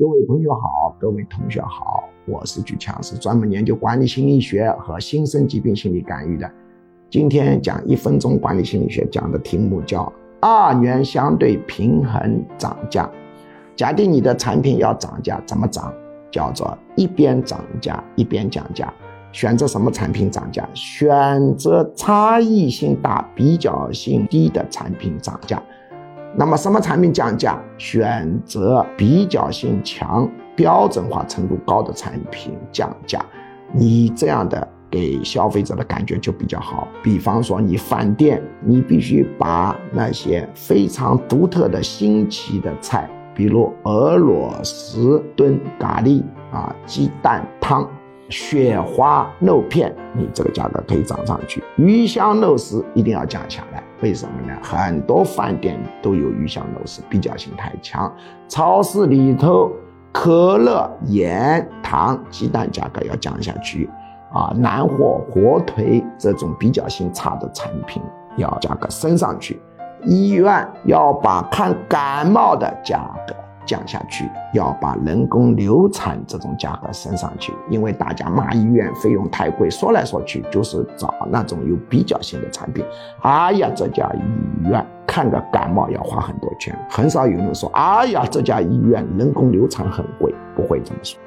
各位朋友好，各位同学好，我是举强，是专门研究管理心理学和新生疾病心理干预的。今天讲一分钟管理心理学，讲的题目叫二元相对平衡涨价。假定你的产品要涨价，怎么涨？叫做一边涨价一边降价。选择什么产品涨价？选择差异性大、比较性低的产品涨价。那么什么产品降价？选择比较性强、标准化程度高的产品降价。你这样的给消费者的感觉就比较好。比方说，你饭店，你必须把那些非常独特的新奇的菜，比如俄罗斯炖咖喱啊、鸡蛋汤。雪花肉片，你这个价格可以涨上去；鱼香肉丝一定要降下来。为什么呢？很多饭店都有鱼香肉丝，比较性太强。超市里头，可乐、盐、糖、鸡蛋价格要降下去。啊，南货、火腿这种比较性差的产品要价格升上去。医院要把看感冒的价格。降下去，要把人工流产这种价格升上去，因为大家骂医院费用太贵，说来说去就是找那种有比较性的产品。哎呀，这家医院看个感冒要花很多钱，很少有人说，哎呀，这家医院人工流产很贵，不会这么说。